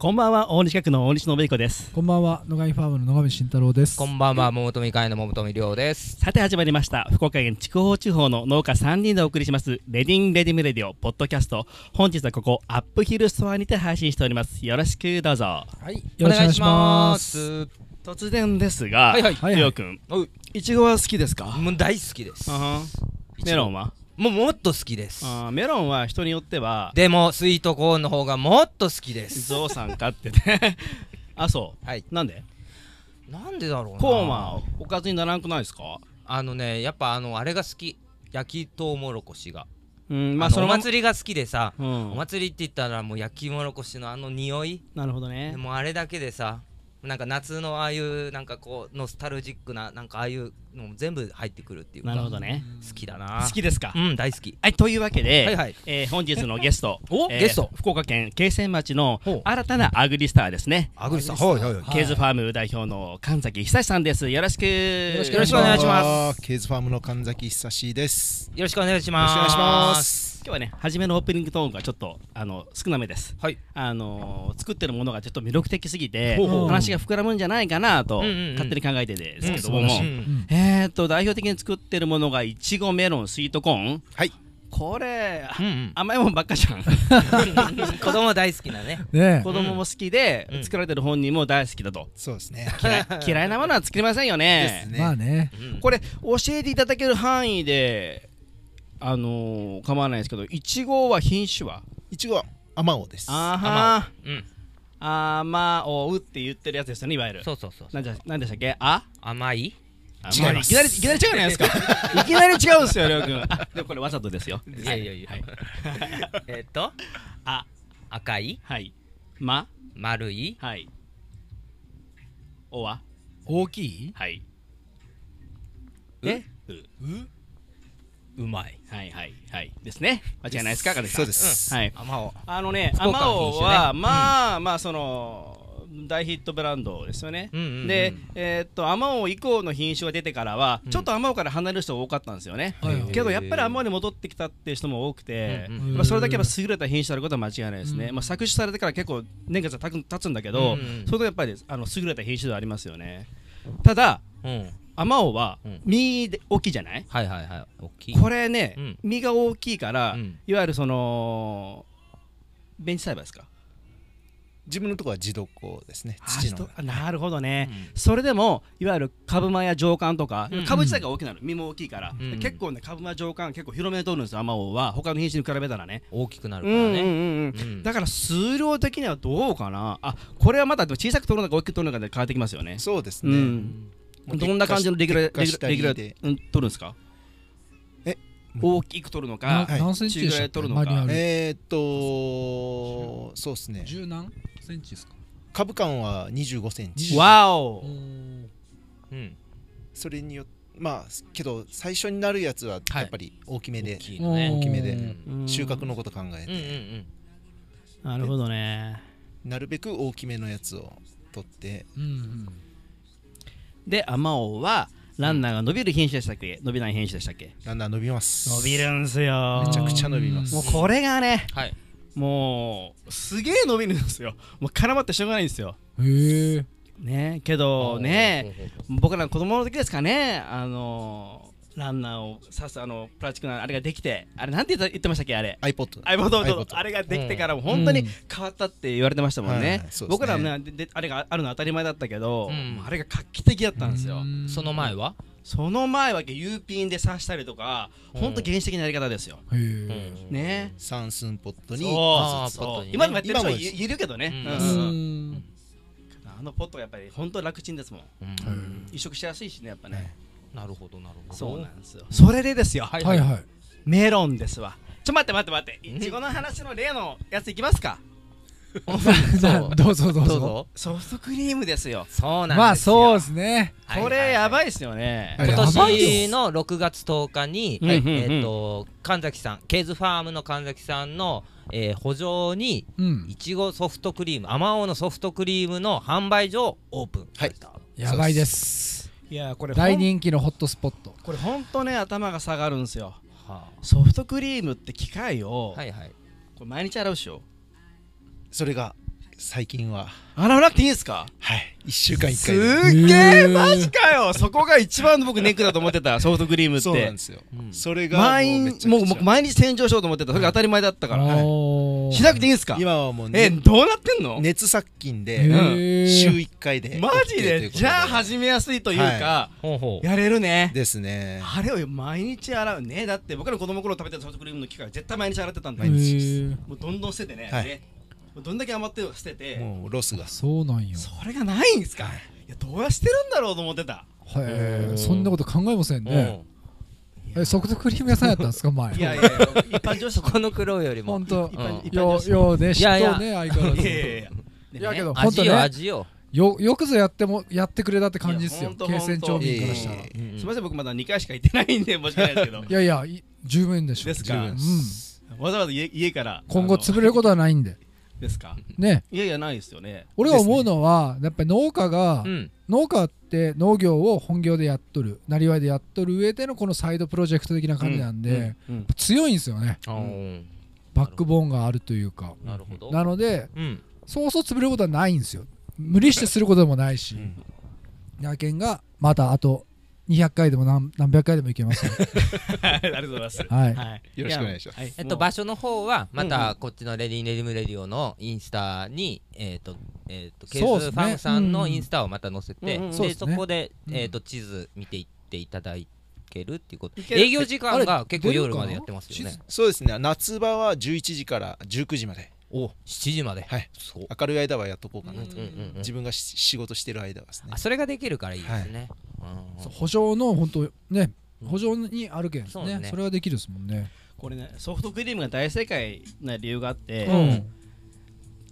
こんばんは大西学の大西信彦です。こんばんは野上ファームの野上慎太郎です。こんばんは桃富会の桃富亮です。さて始まりました。福岡県筑豊地方の農家3人でお送りしますレディンレディムレディオポッドキャスト。本日はここアップヒルストアにて配信しております。よろしくどうぞ。はいよろしくお願いします。突然ですがはいはい。はいりょうくんおうい。ちごは好きですか？もう大好きです。メロンは？もうもっと好きです。あーメロンは人によってはでもスイートコーンの方がもっと好きです。ゾウさんかってね。あそう。はい。なんで？なんでだろうな。コーンはおかずにならんくないですか？あのねやっぱあのあれが好き。焼きとうもろこしが。うんまあおまま。祭りが好きでさうん。お祭りって言ったらもう焼きもろこしのあの匂い。なるほどね。でもあれだけでさなんか夏のああいうなんかこうノスタルジックななんかああいうのも全部入ってくるっていうか。なるほどね。好きだな。好きですか？うん大好き。はい、というわけで、はいはい。えー本日のゲスト おえーゲスト。福岡県慶泉町の新たなアグリスターですね。あぐりさんはいはいはい。ケーズファーム代表の神崎久志さんです。よろしく。よろしくお願いします。ケーズファームの神崎久志です。よろしくお願いします。よろしくお願いします。今日はね、初めのオープニングトーンがちょっとあの少なめです。はい。あのー作ってるものがちょっと魅力的すぎて話が膨らむんじゃないかなとうんうんうん。勝手に考えてですけども、うん素晴らしい。うんえーっと代表的に作ってるものがいちごメロンスイートコーン。はい。これうんうん。甘いもんばっかじゃん。子供大好きなね。ね子供も好きで、うん。作られてる本人も大好きだと。そうですね。嫌い 嫌いなものは作りませんよね。ですね。まあね。うん。これ教えていただける範囲であのー、構わないですけどいちごは品種は？いちごはアマオです。あーはうん。ーあまおうって言ってるやつですよねいわゆる。そうそうそうなんじゃなんでしたっけ？あ？甘い？あ違います。いきなりいきなり違うじゃないですか。いきなり違うんですよりょうくん。あでもこれわざとですよ。いやいやいや。はい。えっとあ赤い。はい。ま。丸い。はい。おは大きい？はい。う。えうまい。はいはいはい。ですね。間違いないですかそうです。はい。甘お。あのね、福岡アマオの品種ね。は、うんまあ、まあ、その、大ヒットブランドですよね。うんうんうんで、えーっと、アマオ以降の品種が出てからは、うん。ちょっとアマオから離れる人が多かったんですよね。はいはい。けど、やっぱりアマオに戻ってきたっていう人も多くて、うんうんまあ、それだけやっぱ優れた品種であることは間違いないですね。うん。まあ、搾取されてから結構年月が経つんだけど、うんうんそれとやっぱりあの優れた品種ではありますよね。ただ、うん。アマオはうん実で大きいじゃない？はいはいはい。大きい。これね、うん。実が大きいから、うん。いわゆるそのベンチ栽培ですか？自分のところは地床ですね。の。なるほどね、うん。それでもいわゆる株間や上巻とか、うん株自体が大きくなる実も大きいから、うん。結構ね株間上巻結構広めに取るんですよアマオは他の品種に比べたらね。大きくなるうんうんうんからねうん。うん。だから数量的にはどうかな。あこれはまだ小さく取るのか大きく取るのかで変わってきますよね。うそうですね。ん。どんな感じのレギュラーレギュラーレギュラーで。うん取るんですか？え？大きく取るのなかはい何センチぐらい取るのか。えーっと、そうですね。十何？センチですか？株間は25センチ。わお。うん。それによって、まあ、けど最初になるやつはやっぱり大きめで大、きいのね。大きめでうん。うん収穫のこと考えうんうんて、なるほどね。なるべく大きめのやつを取って、うんうん。でアマオはランナーが伸びる品種でしたっけ？伸びない品種でしたっけ？ランナー伸びます。伸びるんすよ。めちゃくちゃ伸びます。もうこれがねはいもうすげえ伸びるんですよ。もう絡まってしょうがないんですよ。へえ。ねけどね僕らの子供の時ですかね。あのランナーを刺すあのプラスチックのあれができてあれなんて言ってましたっけあれ？iPod。iPod iPod あれができてからも本当に変わったって言われてましたもんね。僕らはねでであれがあるのは当たり前だったけど、うん。あれが画期的だったんですよ。その前は？その前は U ピンで刺したりとかうん。本当原始的なやり方ですよ。ね。三寸ポットに今でもやってる人今もいいるけどね、あのポットはやっぱり本当楽ちんですもん。うん。移植しやすいしねやっぱね、なるほどなるほど。そうなんですよ。それでですよ、はいはい。はいメロンですわ。ちょ待って待って待って。いちごの話の例のやついきますか？どうぞどうぞ。どうぞ。ソフトクリームですよ。そうなんですよ。まあそうですね。これやばいっすよね、はい今やばい年の6月10日に、えっ、と神崎さんケーズファームの神崎さんの、えー補助にうん。いちごソフトクリームあまおうのソフトクリームの販売所をオープンしました、やばいですいやこれ大ほん人気のホットスポット。これ本当ね頭が下がるんですよ。はソフトクリームって機械を、あはいはい。これ毎日洗うっしょ。それが最近は。洗わなくていいんですか？はい。1週間1す回で。っげえマジかよ！そこが一番の僕ネックだと思ってた。ソフトクリームって。そうなんですよ。うん。それが毎日もうもう毎日洗浄しようと思ってた。それが当たり前だったから。しなくていいんですか？今はもうえねどうなってんの？熱殺菌へでー週1回でマジで？じゃあ始めやすいというかやれるね。ですね。あれを毎日洗う。ねだって僕ら子供の頃食べてたソフトクリームの機械絶対毎日洗ってたんだへよ。毎日ーもうどんどん捨ててね、はい。ね。もうどんだけ余って捨ててもうロスが。そうなんよそれがないんですか、い、やどうやしてるんだろうと思ってた。へえそんなこと考えませんね。うん。えソフトクリーム屋さんやったんですか前？いやいやいや 一般常識そこの苦労よりも。本当。よようね知っいやいや。とうね相変わらず。いやいやいや。でねいやけど本当ね。味よよ。よくぞやってもやってくれたって感じですよ。京泉町民からしたら。すみません僕まだ2回しか行ってないんで申し訳ないですけど。やいやい十分でしょ。ですか？十分。うん。わざわざ家家から今後潰れることはないんでですか？ね。いやいやないですよね。俺が思うのはやっぱり農家がうん。農家って農業を本業でやっとるなりわいでやっとる上でのこのサイドプロジェクト的な感じなんで、うんうん強いんですよね。バックボーンがあるというか。なるほど。なのでうん。そうそう潰れることはないんですよ。無理してすることでもないし。うん。野犬がまたあと200回でも何何百回でもいけますよ。ありがとうございます。はい。はい。よろしくお願いします。やはいえっと場所の方はまたこっちのレディーレディムレディオのインスタにえっとえっとケーそうっすねズファームさんのインスタをまた載せてそですそこでうん。えっと地図見ていっていただけるっていうこと。営業時間が結構夜までやってますよね。そうですね。夏場は11時から19時まで。お7時まで。はい。そう。明るい間はやっとこうかなと。うんうんうんうん。自分がし仕事してる間はですね。あそれができるからいいですね。うんそう圃場の本当ね圃場にあるけんそうですね。ねそれはできるですもんね。これねソフトクリームが大正解な理由があって、うん。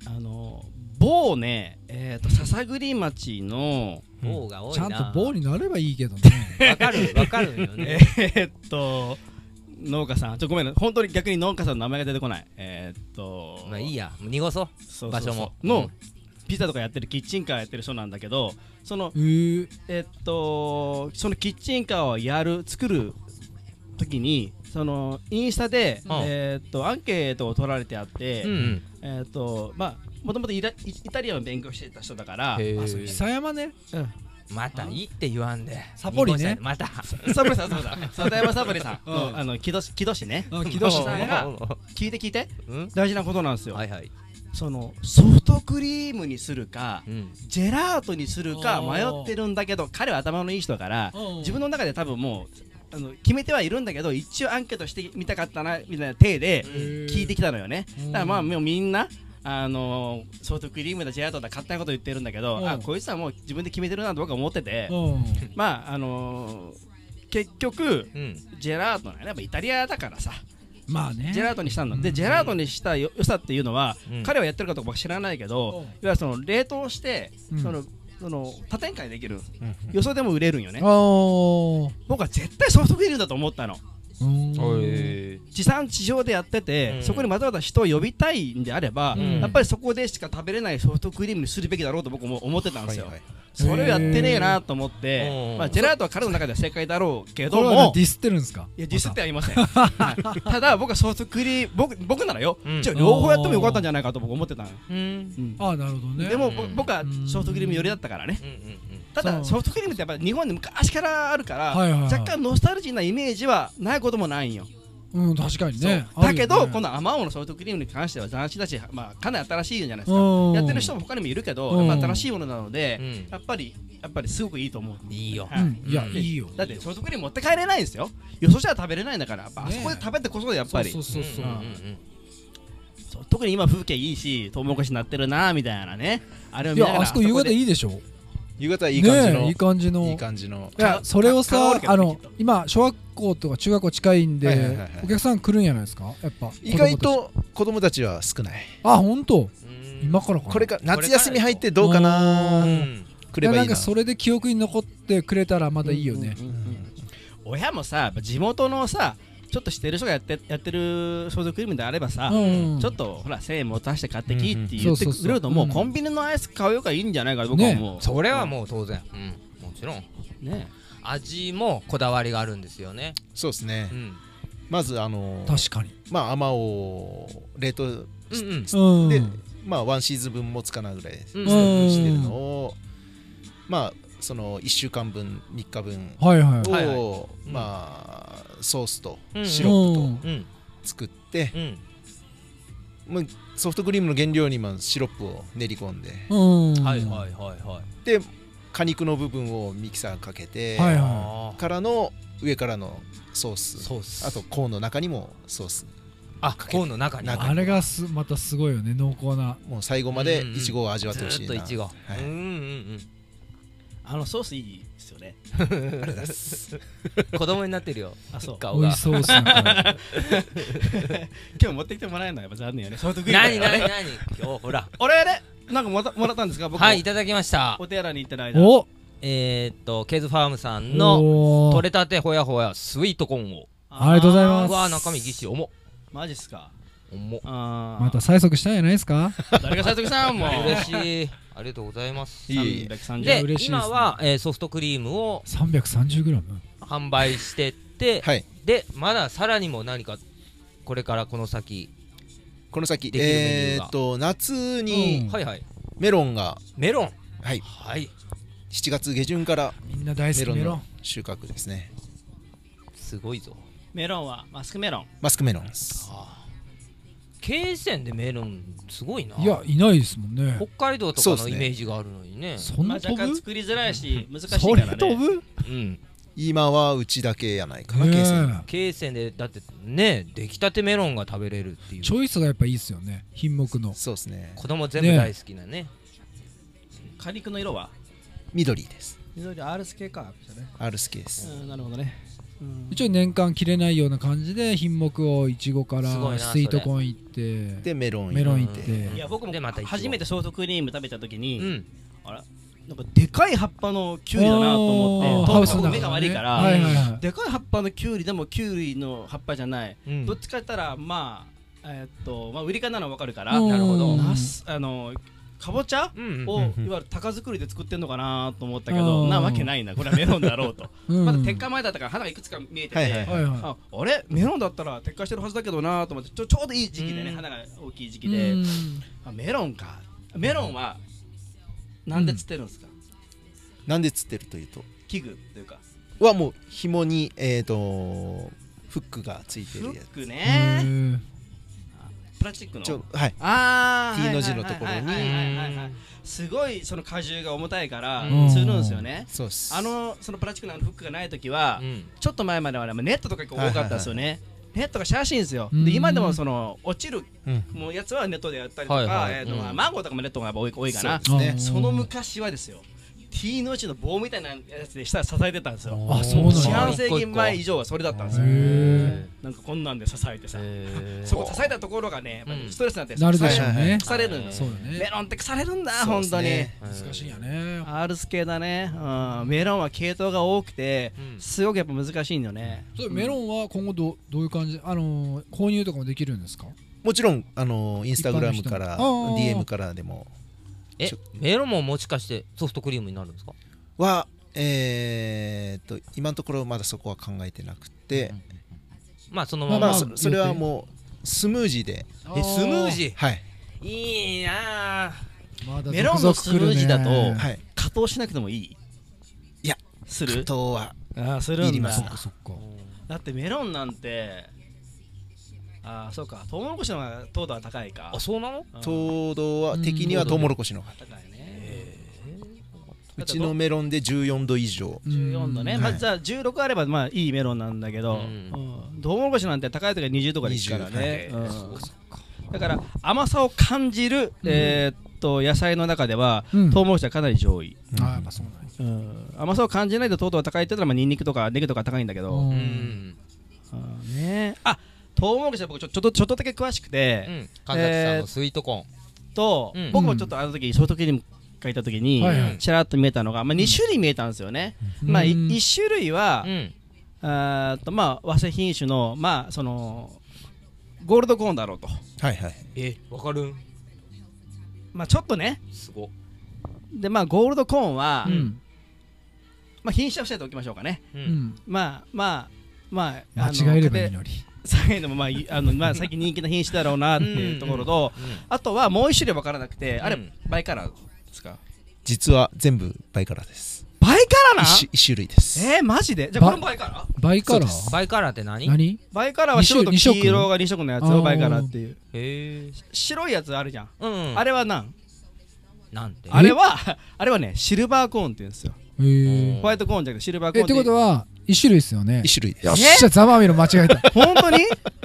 あの某ねえっ、と笹栗町の棒が多いちゃなんと棒になればいいけどね。わかる わかるよね。えーっと農家さん。ちょごめんね本当に逆に農家さんの名前が出てこない。えーっとまあいいや。もう濁そう。そうそうそう。場所も。の、うんピザとかやってるキッチンカーやってる人なんだけどそのえー。えっとそのキッチンカーをやる作る時にそのインスタで、うん。えっとアンケートを取られてあって、うんうん。えっとまあもともとイタリアンを勉強してた人だから久山ね。またいいって言わんで。サポリね。また。サブリさんそうだ。里山サブリさん。の、うん。あの木戸木戸市ね。あ木戸市さんが聞いて聞いて。うん。大事なことなんですよ、はいはいそのソフトクリームにするかうん。ジェラートにするか迷ってるんだけど彼は頭のいい人だからうん。自分の中で多分もうあの決めてはいるんだけど一応アンケートしてみたかったなみたいな体で聞いてきたのよね。うん。だからまあもうみんなあのーソフトクリームだジェラートだ勝手なこと言ってるんだけどうん。あこいつはもう自分で決めてるなと僕は思っててうん。まああのー結局うん。ジェラートなやっぱイタリアだからさまあね。ジェラートにしたのでうん。ジェラートにしたよ良さっていうのはうん。彼はやってるかどうか僕知らないけどうん。いわゆるその冷凍してうん。そのその多展開できる。うん。よそでも売れるんよね。僕は絶対ソフトクリームだと思ったの地産地消でやってて、うん。そこにわざわざ人を呼びたいんであれば、うん。やっぱりそこでしか食べれないソフトクリームにするべきだろうと僕も思ってたんですよ、はいはいそれをやってねえなと思って、うん。まあ、ジェラートは彼の中では正解だろうけどもディスってるんですか？いやディスってはいません、は いただ僕はソフトクリーム僕僕ならよ、うん。じゃあ両方やってもよかったんじゃないかと僕思ってたの、うん。うん。ああなるほどね。でも、うんぼ僕はソフトクリーム寄りだったからね。うんうんただソフトクリームってやっぱり日本で昔からあるから、はいはいはい。若干ノスタルジーなイメージはないこともないんよ。うん確かにね。だけど、ねこのアマオのソフトクリームに関しては斬新だし、まあ、かなり新しいじゃないですか。うん。やってる人も他にもいるけど、うん。やっぱ新しいものなので、うん。やっぱりやっぱりすごくいいと思う。いいよ。はい。うん。いやうんいいよ。だってソフトクリーム持って帰れないんですよ。よそじゃ食べれないんだからやっぱあねそこで食べてこそやっぱり。そうそうそうう。特に今風景いいしトウモロコシになってるなみたいなね。あれを見ながらいやあそこ夕方でいいでしょ夕方いい感じのねえいい感じの。いい感じの。いやそれをさあの今小学校とか中学校近いんで、はいはいはいはい。お客さん来るんじゃないですか？やっぱ意外と子供たち。は少ない。あ本当？うん。今からかな？これか夏休み入ってどうかううん。来ればいなな。いんかそれで記憶に残ってくれたらまだいいよね、うんうんうん。親もさやっぱ地元のさちょっと知ってる人がやってやってるソフトクリームであればさ、うん。ちょっとほら1000円持たして買ってきってうん言ってくれるともううんコンビニのアイス買うよがいいんじゃないかと僕は思う、それはもう当然。うん。もちろん。ね。味もこだわりがあるんですよね。そうですね。うん。まずあの確かに。まあ甘を冷凍うんうん。うん。でまあワンシーズン分持つかなぐらいしてるのをまあその1週間分3日分はいはい。を、はいはい。うん。まあソースとうん。シロップとうん。作って、うん。まあ、ソフトクリームの原料にまあシロップを練り込んで。うん。はいはいはいはい。で果肉の部分をミキサーかけて、はいはい。からの上からのソース。ソース。あとコーンの中にもソースあコーンの中に。中あれがすまたすごいよね濃厚な。もう最後までうんうんいちごを味わってほしいな、ずーっといちごはい。うんうんあのソースいいですよね。う ん子供になってるよ。あそう。顔が。美味しそうっすね。今日持ってきてもらえるのはやっぱ残念よね。ソフトクリーム。何何何？今日ほら。俺ねなんかもらもらったんですか？僕。はいいただきました。お手洗いに行ってる間。お。えーっとケーズファームさんの取れたてほやほやスイートコーンを。ありがとうございます。うわー中身ぎっしり重っ。マジっすか？重っ。あー。また催促したんじゃないですか？誰が斉藤さん？も嬉しいありがとうございます。いえいえ。330で今は、えーソフトクリームを 330g 販売してって、はい。でまださらにも何かこれからこの先、この先できるメニューが。えーっと夏にうん。はいはい。メロンが、メロン？はい。はい。7月下旬からみんな大好きメロンメロン。の収穫ですね。すごいぞ。メロンはマスクメロン。マスクメロンです経線でメロンすごいな。いやいないですもんね。北海道とかのイメージがあるのにね。そんまあな飛ぶ？若干作りづらいし難しいそれからね。飛ぶ？うん。今はうちだけやないかな、経線でだってね出来たてメロンが食べれるっていう。チョイスがやっぱいいですよね。品目の。そうですね。子供全部大好きなね。果肉の色は？緑です。緑アールス系か。アルスケです、うんなるほどね。うん一応年間切れないような感じで品目をいちごからスイートコーン行ってでメロンメロン行って。いや僕も初めてソフトクリーム食べた時に、うん。あらなんかでかい葉っぱのキュウリだなと思ってハウ目が悪いから、はいはいはい。でかい葉っぱのキュウリでもキュウリの葉っぱじゃない、うんどっちか言ったらまあえーっとまあ売りかなの分かるから、うん。なるほど。あのかぼちゃを、うんいわゆる高作りで作ってんのかなと思ったけど、うん。なわけないなこれはメロンだろうと、うん。まだ鉄火前だったから花がいくつか見えてて、はいはいはい。はいああれ？メロンだったら鉄火してるはずだけどなと思ってちょちょうどいい時期でね、うん。花が大きい時期で、メロンか。メロンはなんで釣ってるんですか、なんで釣ってるというと？器具というか。はもう紐にえー、とフックがついてフるやつ。ックへねープラスチックの？ちょはい。あー T の字のところに。はいはいはいはい。はいすごいその荷重が重たいからうん。釣るんですよね。そうです。あのそのプラスチックのフックがない時は、うん。ちょっと前まではねネットとか結構多かったですよね、ネットがしやすいんですよ、うん。で今でもその落ちるうん。もうやつはネットでやったりとか、はいはいえーとマンゴーとかもネットがやっぱ多い多いかな。その昔はですよ T の字の棒みたいなやつで下支えてたんですよ。あそう四半世紀前以上はそれだったんですよ。へなんかこんなんで支えてさ。そこ支えたところがねストレスになってなるでしょうね。腐れるんだ。ね。メロンって腐れるんだ本当に。難しいんやね R ス系だね、うん、メロンは系統が多くてうん。すごくやっぱ難しいんだよね。それメロンは今後どうどういう感じ？あのー購入とかもできるんですか？もちろんあのインスタグラムから DM からでもえメロンももしかしてソフトクリームになるんですか？はえー、と今のところまだそこは考えてなくて、まあそのまあまま、そそれはもうスムージーで。えスムージはい。ーいいなあ。まだメロンのスムージーだと加糖しなくてもいい？いやする？加糖はああするんだ。いりますそっかそっか。だってメロンなんてああそうか。トウモロコシの方が糖度は高いか。あそうなの？うん。糖度はうん的にはトウモロコシの方が高いね。うちのメロンで14度以上。14度ね、うん。まあ、はいじゃあ16あればまあいいメロンなんだけど、うん。うん。トウモロコシなんて高い時は20とかですからね、20うん。だから甘さを感じる、えーっと野菜の中では、うん。トウモロコシはかなり上位、あーやっぱそうなんやうん。甘さを感じないと糖度が高いって言ったらまあニンニクとかネギとか高いんだけど、ね。あトウモロコシは僕ちょちょっとちょっとだけ詳しくうて、ん。神崎さんのスイートコーン。と、うん。僕もちょっとあの時ソフトクリーム書いた時に、はいはいちらっと見えたのが、まあ、2種類見えたんですよね、まあ、いうん。1種類は、うん。あとまあ和製品種のまあそのゴールドコーンだろうと。はいはい。えわかる？んまあちょっとね。すご。でまあゴールドコーンは、うん。まあ品種は伏せておきましょうかね。まあまあまああの間違えればいいのにそういうのもまあいあのまあ最近人気の品種だろうなっていうところと、あとはもう一種類分からなくて、あれうんバイカラーですか？実は全部バイカラーです。バイカラーな？一種一種類です。えー、マジで？じゃあこれもバイカラ？ーバイカラ？ーバイカラーって何？へ何？バイカラーは白と黄色が2色のやつをバイカラーっていう。え白いやつあるじゃん、うんあれはなん？なんてあれはあれはねシルバーコーンって言うんですよ。へー。ホワイトコーンじゃなくてシルバーコーえってンってことは一種類ですよね。一種類です。よっしゃ。ざまみろ間違えた 本当に？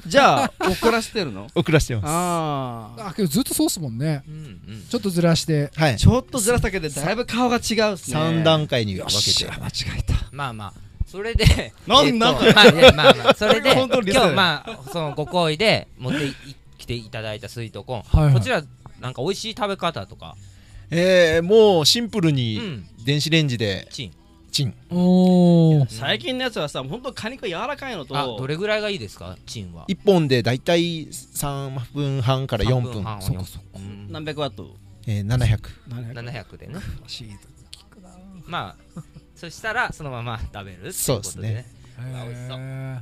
じゃあ遅らせてるの？送らせてます。あああけどずっとそうっすもんね。うんうん。ちょっとずらして。はい。ちょっとずらすだけでだいぶ顔が違うっすね。3段階に分けて間違えた。まあまあそれで。なんえっとなんかまあまあまあ それで今日まあそのご好意で持ってい来ていただいたスイートコーンはいはい。こちらなんか美味しい食べ方とか。えー、もうシンプルうにん。電子レンジでチンチン。最近のやつはさ本当果肉が柔らかいのとあどれぐらいがいいですか？チンは。1本でだいたい3分半から4分。半そうかそうん。何百ワット？えー、700 700 700でね。シート聞くな。まあそしたらそのまま食べるそうですことでね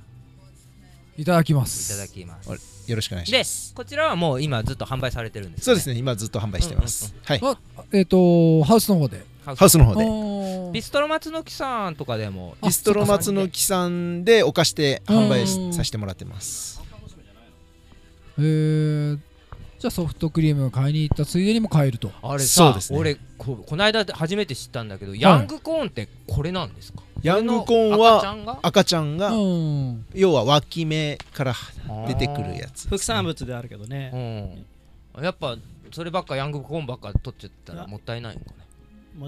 いただきます。いただきます。よろしくお願いしでます。こちらはもう今ずっと販売されてるんですね。そうですね。今ずっと販売してます、はい。あえっとハウスの方でハウスの方で。ビストロ松の木さんとかでも。あビストロ松の木さんでお貸して販売させてもらってます。えー。じゃあソフトクリームを買いに行ったついでにも買えると。あれさそうですね。俺ここの間初めて知ったんだけどヤングコーンってこれなんですか？ヤングコーンは赤ちゃんが？要は脇芽から出てくるやつ副産物であるけどね。うん。やっぱそればっかヤングコーンばっか取っちゃったらもったいないのかね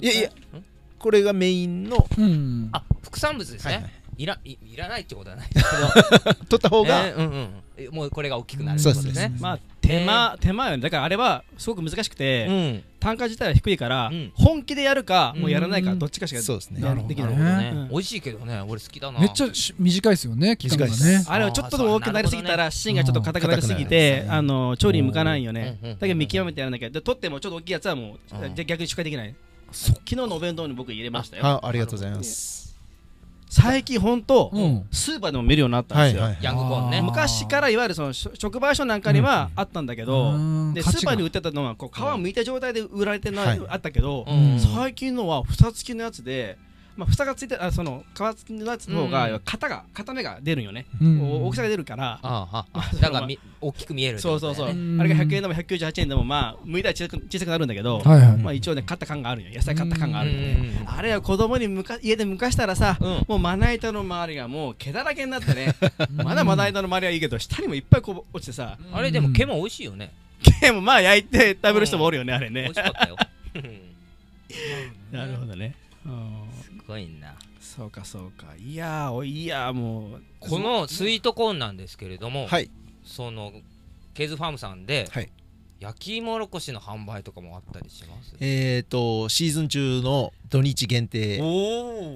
いやいやこれがメインの、うん。あ副産物ですはいはいねい。らいいらないってことはない。ですけど取った方が、えーうんうん。えもうこれが大きくなるってそうですことね。まあ手間手間よねだからあれはすごく難しくて、うん。単価自体は低いから、うん。本気でやるか、うん。もうやらないかどっちかしかそうですね。きない。美味しいけどね俺好きだな。めっちゃし短いですよね期間が短いね。ですあれはちょっとでも大きくなりすぎたら芯がちょっと硬くなりすぎてね。あの調理に向かないよね。だけど見極めてやらなきゃ。で取ってもちょっと大きいやつはもう逆に出荷できない昨日のお弁当に僕入れましたよ。はありがとうございます。最近本当うん。スーパーでも見るようになったんですよ。はいはいヤングコーンね。あ昔からいわゆるその直売所なんかにはあったんだけど、うん。でスーパーに売ってたのはこう皮むいた状態で売られてるのははい。あったけど、うん。最近のは蓋付きのやつで、まあ、蓋がついてあその皮付きのやつの方が、うん型が型目が出るんよね、うんお大きさが出るから、あああそのなんかみ大きく見えるってそうそうそう、あれが100円でも198円でもまあ剥いたら小さく小さくなるんだけど、はいはいまあ、一応ね買った感があるよ。野菜買った感があるよね、うんうんうんあれは子供にむか家でむかしたらさ、うん。もうまな板の周りがもう毛だらけになってね。まだまな板の周りはいいけど下にもいっぱいこう落ちてさ。あれでも毛も美味しいよね。毛もまあ焼いて食べる人もおるよね、あれね。美味しかったよ。なるほどね、うん。すごいな。そうかそうか。いやーおいやーもうこのスイートコーンなんですけれどもはい。そのケーズファームさんではい。焼き芋ろこしの販売とかもあったりします？えっ、とシーズン中の土日限定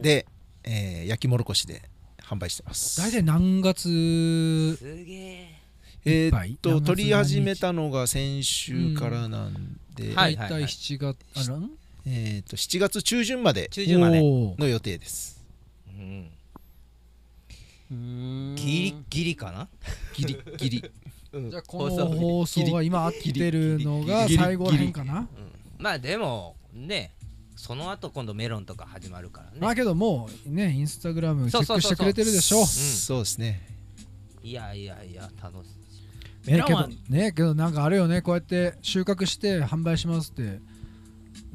で、えー焼きもろこしで販売してます。大体何月すげええーっと取り始めたのが先週からなんで、はい大体7月あらん？えーっと7月中旬まで中旬まで。おーの予定です。うん。ギギリギリかな？ギリギリ。じゃあこの放送が今合ってるのが最後らへんかな？まあでもねその後今度メロンとか始まるからね。まあけどもうねインスタグラムチェックしてくれてるでしょ？そうですね。いやいやいや楽しい。ねけどメロンはねけどなんかあれよねこうやって収穫して販売しますって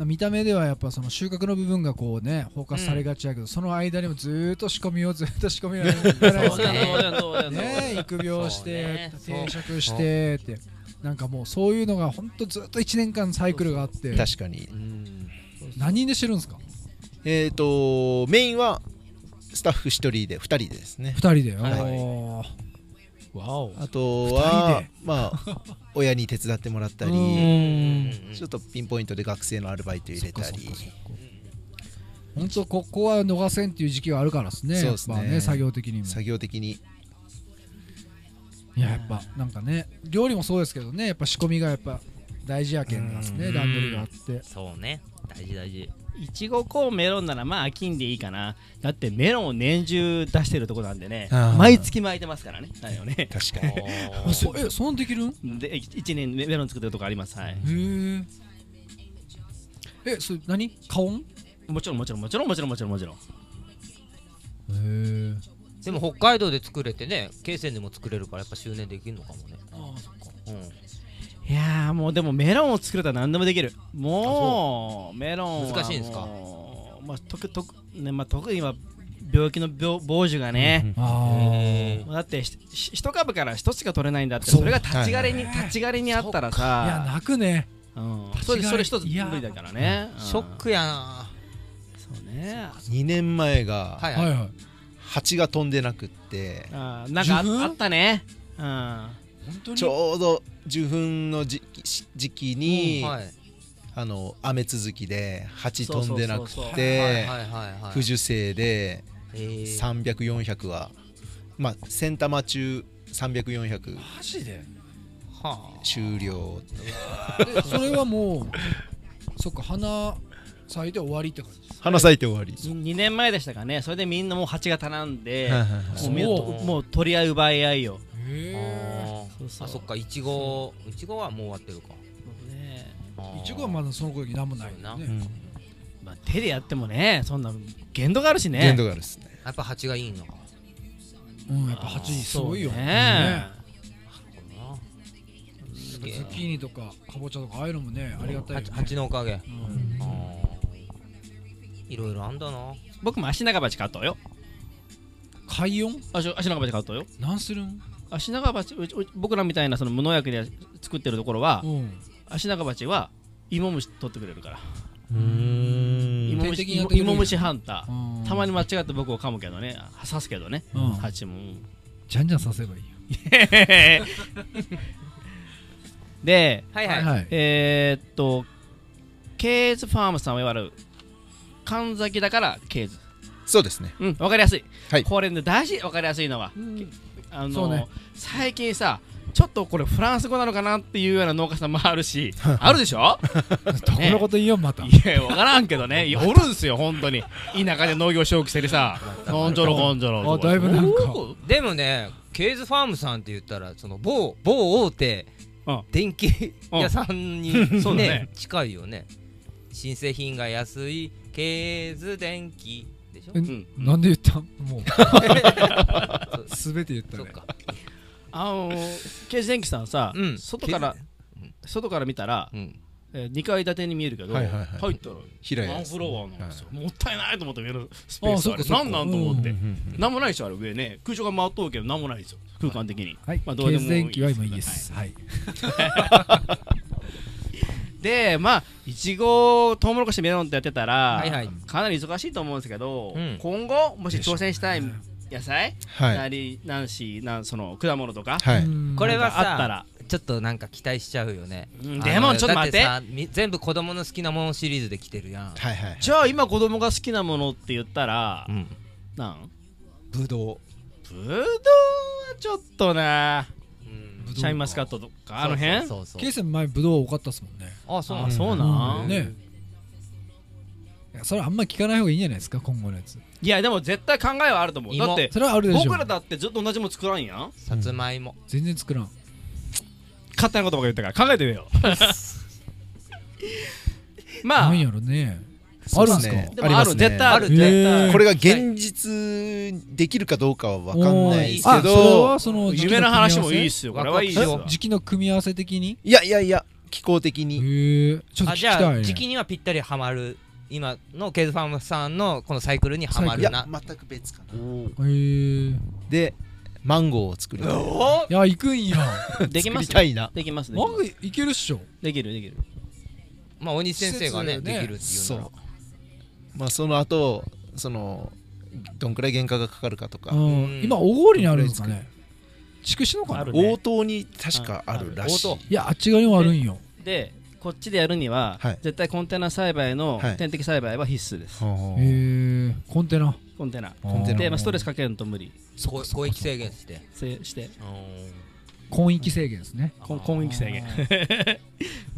見た目ではやっぱその収穫の部分がこうねフォーカスされがちやけど、その間にもずーっと仕込みをずっと仕込みを やるね。ね。育苗して定食してってなんかもうそういうのがほんとずっと1年間サイクルがあって。確かに。うん。何人でしてるんですか？えっ、とメインはスタッフ1人で2人でですね。2人で、はいあと二はまあ 親に手伝ってもらったりうん。ちょっとピンポイントで学生のアルバイト入れたり。本当ここは逃せんっていう時期があるからですねそうですね。ね作業的にも。作業的に。いややっぱなんかね料理もそうですけどねやっぱ仕込みがやっぱ大事やけんなんですねうん。段取りがあって。そうね。大事大事いちごコーンメロンならまあ飽きんでいいかな。だってメロンを年中出してるとこなんでね毎月巻いてますからねだよね。確かに。えそんできる？んで1年メロン作ってるとこあります。はい。へええそれ何？カオンもちろんもちろんもちろんもちろんもちろんもちろん。へえでも北海道で作れてね京泉でも作れるからやっぱ周年できるのかもねやーもうでもメロンを作れたら何でもできる。もうメロンは難しいんですか？まあ特特ねまあ特には病気の病傍受がね、あへだって一株から一つしか取れないんだってそれが立ち枯れに、はい立ち枯れにあったらあいやさ泣くね。うん。それそれ一つ無理だからね、うん。ショックやな。そうね。2年前がはいはい。蜂が飛んでなくって。あーなんかあったね。うんちょうど受粉の時期時期に、はい。あの雨続きで蜂飛んでなくて不受精でへー300400はまあ1000玉中300400マジで？はあ。終了。えそれはもう そっか花咲いて終わりって感じです花咲いて終わり。2年前でしたかね。それでみんなもう蜂が頼んでもう取り合い奪い合いよへえそうそう。あそっか。いちごいちごはもう終わってるか。ね。いちごはまだその時何もない。そうな。ね。うん。まあ、手でやってもねそんな限度があるしね。限度があるっすね。やっぱ蜂がいいのか。うんやっぱ蜂すごいよそうね。ねすズッキーニとかかぼちゃとかああいうのもねありがたいよね。蜂蜂のおかげ。うん。いろいろあんだな。僕も足長鉢買ったよ。海音？足足長鉢買ったよ。なんするん？足長鉢僕らみたいなその無農薬で作ってるところはうん。足長鉢は芋虫取ってくれるから。うん。芋虫ハンター。うん。たまに間違って僕を噛むけどね。刺すけどね。うん。蜂も。じゃんじゃんさせばいいよ。ではいはい。はいえー、っとケーズファームさんはいわゆる。神崎だからケーズ。そうですね。うんわかりやすい、はい。これね大事わかりやすいのは、あのね。最近さちょっとこれフランス語なのかなっていうような農家さんもあるし あるでしょ？どこのこと言いよまた。いやわからんけどね。いやおるんすよ本当に。田舎で農業正気してるさ。のんじょろこんじょろあだいぶなんか。でもねケーズファームさんって言ったらその某某大手うん。電気屋さんにそうだね。ね近いよね。新製品が安いケーズ電気でしょ？えうん。なんで言った？んもう。そうすべて言ったね。そっか。あのケーズ電機さんさ、うん。外からうん。外から見たら、うん。え2階建てに見えるけど、はいはいはい。入ったら平ワンフロアなんですよ、もったいないと思って上のスペあースあれそうかそうか。なんと思って、うんなんもないでしょあれ上ね空調が回っとるけどなんもないですよ。空間的に、はい。ケまあどうでもいいですはい でまあいちごトウモロコシメロンってやってたら、はいはい。かなり忙しいと思うんですけど、うん。今後もし挑戦したい野菜、はい。なりなんしなんその果物とか、はい。うん。これはさあったら、ちょっとなんか期待しちゃうよね。うん。でもちょっと待って。全部子供の好きなものシリーズで来てるやん。はいはいじゃあ今子供が好きなものって言ったら、うん。なん？ぶどう。ぶどうはちょっとなシャインマスカットとかあの辺？そうそう。ケース前ブドウ多かったっすもんね。あそう。なあん。だそうなん、うんね。いやそれあんま聞かない方がいいんじゃないですか？今後のやつ。いやでも絶対考えはあると思う。芋。だってそれはあるでしょ。僕らだってずっと同じもの作らんやん。さつまいも。全然作らん。勝手なことばっか言ったから考えてみよう。まあ。なんやろねあるんすか？ですね。絶対あるへ絶対あー。るこれが現実できるかどうかは分かんないですけどはその夢の話もいいっっすよ。これはいいよ。時期の組み合わせ的に？いやいやいや気候的へにえちょっと聞きあじゃたいね。あ時期にはぴったりはまる今のケーズファームさんのこのサイクルにはまるな。全く別かな。へえでマンゴーを作りたい。おいや行くんや。できます作りたいな。できますねマンゴーいけるっしょ。できるできる。まあ鬼先生がねできるっていうそなら。うまあその後そのどんくらい原価がかかるかとか。うん。うん。今小郡にあるんですかね。筑紫のかなあるね。応答に確かあるらしい。いやあっち側にもあるんよ。でこっちでやるには、はい。絶対コンテナ栽培のはい。天敵栽培は必須です、ほうへえコンテナ。コンテナ。コンテナ。で、まあ、ストレスかけると無理。こ広域制限して。せして。婚域制限ですね。こ婚域制限。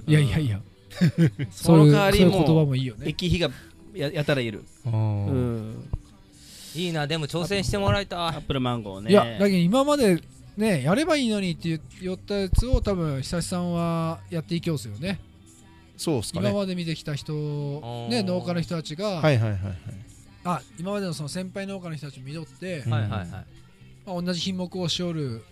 いやいやいや。そのそういう代わりそういう言葉ももいいよね。液費がややたらいる。ううん。んいいなでも挑戦してもらいたい。アップルマンゴーね。いやだけど今までねやればいいのにって言言ったやつを多分久志さんはやっていきょうすよね。そうっすかね。今まで見てきた人ーね農家の人たちが、はいはいはいはい。あ今までのその先輩農家の人たちを見とって、うんはいはいはい。まあ、同じ品目をしおる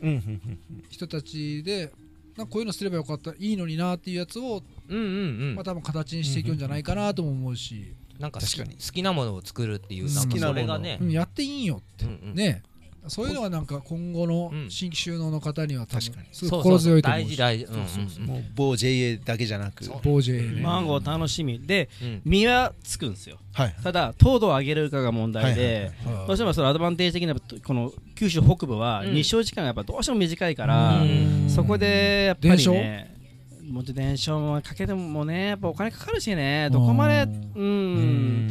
人たちでなんかこういうのすればよかったいいのになっていうやつを、うんうんうん。まあ、多分形にしていくんじゃないかなとも思うし、なんか好き確かに。好きなものを作るっていう好きなもの。それがね。うんやっていいんよって、うんうん。ね。そういうのがなんか今後のうん。新規収納の方には確かに。すごい心強いと思うし。大事大事。うんもう某 JA だけじゃなく。そう。ボージェね。マンゴー楽しみ。でうん。実はつくんですよ。はい。ただ糖度を上げるかが問題はいはいではい。どうしてもそのアドバンテージ的なこの九州北部はうん。日照時間がやっぱどうしても短いからうん。そこでやっぱりねもう伝承もかけてもねやっぱお金かかるしね。どこまでうん。うん。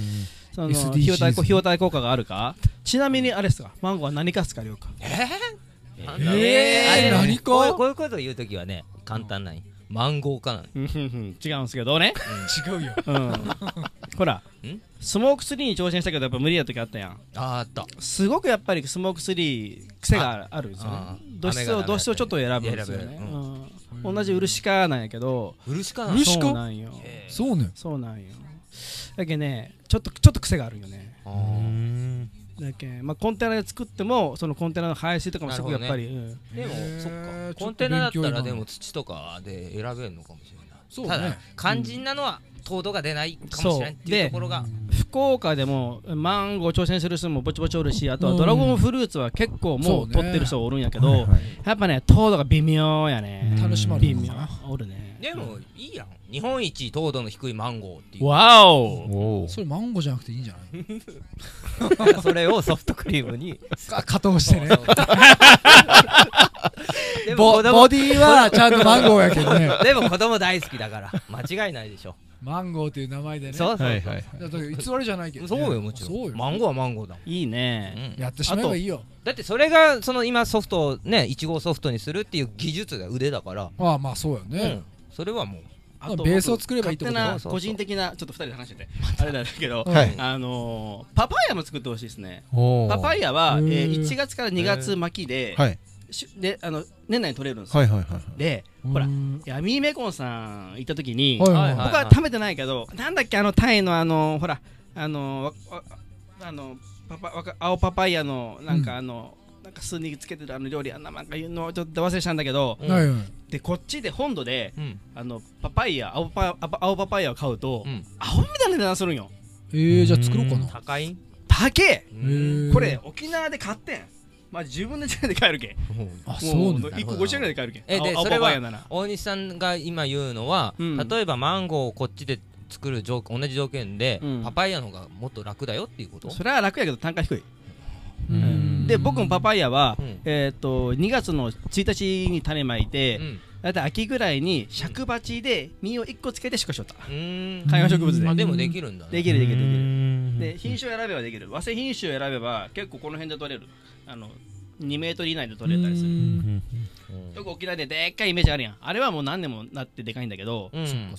その費用対効費用対効果があるか？ちなみにあれですか？マンゴーは何かすか量か？えー？えー？何か？こういうこういうことを言うときはね簡単なんよマンゴーかなのうんうんうん。違うんですけどね。違うよ。うん。ほらん？スモーク3に挑戦したけどやっぱ無理や時あったやん。あった。すごくやっぱりスモーク3癖があるんですよね。あ土質を土質をちょっと選ぶんですよね。選ぶ。うん同じ漆かなんやけど。漆かな漆かそうなんよ。そうね。そうなんよ。だけどねちょっとちょっと癖があるよね。だけまあコンテナで作ってもそのコンテナの排水とかもすごくやっぱり、うん。でもそっか。コンテナだったらでも土とかで選べるのかもしれな。いそうね。ただ肝心なのは糖度が出ないかもしれないっていう。ところが福岡でもマンゴー挑戦する人もぼちぼちおるしあとはうん。ドラゴンフルーツは結構もう取ってる人おるんやけど、はいはいやっぱね糖度が微妙やね。うん。楽しまれ微妙るおるね。でもいいやん。日本一糖度の低いマンゴーっていう。わお。それマンゴーじゃなくていいんじゃない？それをソフトクリームに。か加藤してね。ボディ はちゃんとマンゴーやけどね。でも子供大好きだから。間違いないでしょマンゴーっていう名前でね。そうそうはいはいだって偽りじゃないけど。ねそうよもちろん。そうよ。マンゴーはマンゴーだもん。いいね、うん。やってしまえばいいよ。だってそれがその今ソフトをねいちごソフトにするっていう技術が腕だから。ああまあそうよね。うん。それはもうあとベースを作ればいいってことだ勝手な個人的なちょっと二人で話してて。あれなんだけどうん はい。あのーパパイヤも作ってほしいですね。パパイヤは、えへー。ー1月から2月巻きで,、はい。しであの年内に取れるんですよ、はいはいはいでほらうん闇メコンさん行った時に、はいはいはい。僕は食べてないけど、なんだっけあのタイのあのほらあのわわあのパパわか青パパイヤのなんかうん。あの、なんか酢につけてるあの料理あんななんか言うのをちょっと忘れしたんだけど、うんはいはい。でこっちで本土でうん。あのパパイヤ青パ青青パパイヤを買うと、うん。アホみたいな値段するんよ。えーじゃあ作ろうかな。高い？高え。これ沖縄で買ってんまあ自分で自分で買えるけあもそうね1個50円ぐらいで買えるけえで青それは大西さんが今言うのは、うん。例えばマンゴーをこっちで作る条同じ条件で、うん。パパイヤの方がもっと楽だよっていうこと？それは楽やけど単価低い。うん。で僕もパパイヤは、うん。えっ、と2月の1日に種まいて、うんだいたい秋ぐらいに尺鉢で実を1個つけて出荷しよったうーん。観葉植物で。あでもできるんだね。できるできるできる。るで品種を選べばできる。和製品種を選べば結構この辺で取れる。あの2メートル以内で取れたりする。よく沖縄ででっかいイメージあるやん。あれはもう何年もなってでかいんだけど。うん。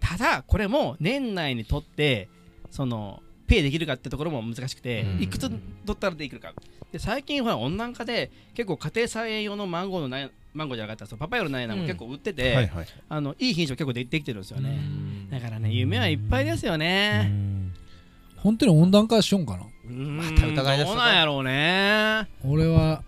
ただこれも年内に取ってそのペイできるかってところも難しくて、うん。いくつ取ったらできるか。で最近ほら温暖化で結構家庭菜園用のマンゴーの苗マンゴーじゃなかったらパパイヤの苗なんかも結構売ってて、はいはい。あのいい品種が結構でできてるんですよね、うん。だからね夢はいっぱいですよね、本当に温暖化しよんかな。うまた疑い出すとどうなんやろうね。俺は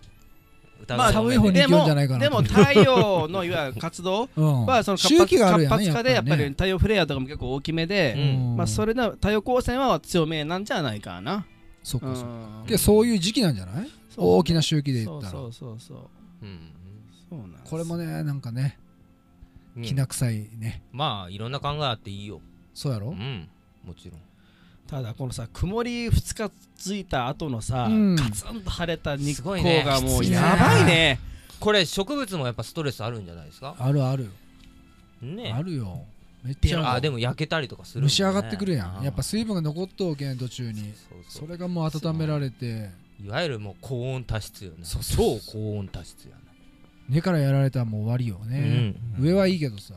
疑う寒い方に行くんじゃないかなでも太陽のいわゆる活動 うん。はその活周発期があるやん活発化でやっぱりね。太陽フレアとかも結構大きめで、うん。まあ、それの太陽光線は強めなんじゃないかな。そっかそっか。うん。けどそういう時期なんじゃない？大きな周期で言ったら。そうそうそうそう。うん。そうなんです。これもねなんかねうん。きな臭いね。まあいろんな考えあっていいよ。そうやろ？うん。もちろんただこのさ曇り2日ついた後のさ、うん。ガツンと晴れた日光がもうやばいね。これ植物もやっぱストレスあるんじゃないですか？あるある。ね。あるよ。めっちゃ。あるあでも焼けたりとかするね。蒸し上がってくるやん。やっぱ水分が残っとうけん途中に。そうそそう。れがもう温められて。いわゆるもう高温多湿よねそうそう超高温多湿やね根からやられたらもう終わりよね。上はいいけどさ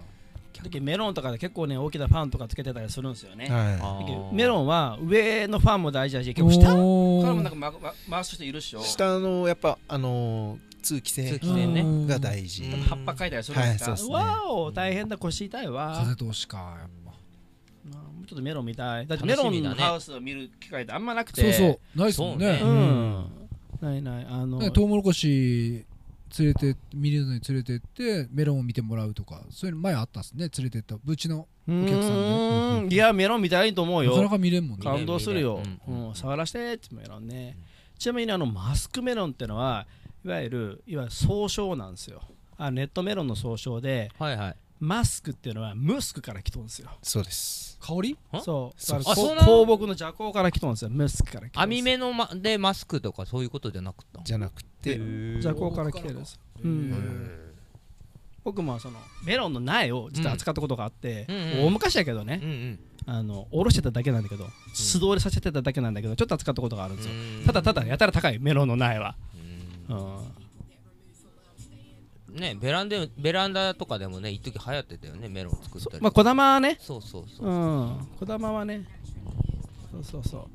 だけどメロンとかで結構ね大きなファンとかつけてたりするんですよね。だはけどメロンは上のファンも大事だし結構下からもなんか、まま、回す人いるっしょ。い下のやっぱあのー通気性通気性ね。うんが大事。うん。葉っぱかいたりするんですか、はいそうっすね。わお大変だ腰痛いわ。風通しかやっぱ。まあもうちょっとメロン見たい。だって楽メロンのハウスを見る機会ってあんまなくて。そうそう。ないっすもんね。そうん。ないない。あのねトウモロコシ連れて見るのに連れてってメロンを見てもらうとかそういうの前あったっすね連れてった。うちのうお客さんーん。いやメロン見たいと思うよ。なかなか見れんもんね。感動するよ、触らせてってメロンね。ちなみにあのマスクメロンってのはいわゆるいわゆる総称なんですよ。あネットメロンの総称ではいはいマスクっていうのはムスクから来とんですよ。そうです。香り？あそう。あそうなの香木の邪行から来とんですよ。ムスクから来とんです網目の、ま、でマスクとかそういうことじゃなくった？じゃなくて。邪行から来てるんですうん。僕もそのメロンの苗を実は扱ったことがあって、大昔やけどね、うんうん。あのおろしてただけなんだけど素通りさせてただけなんだけどちょっと扱ったことがあるんですよ、うん。ただただやたら高いメロンの苗は、うん。うんねベランダベランダとかでもね一時流行ってたよねメロン作ったりまあ小玉はね。そうそうそうう、ん。小玉はね。そうそうそ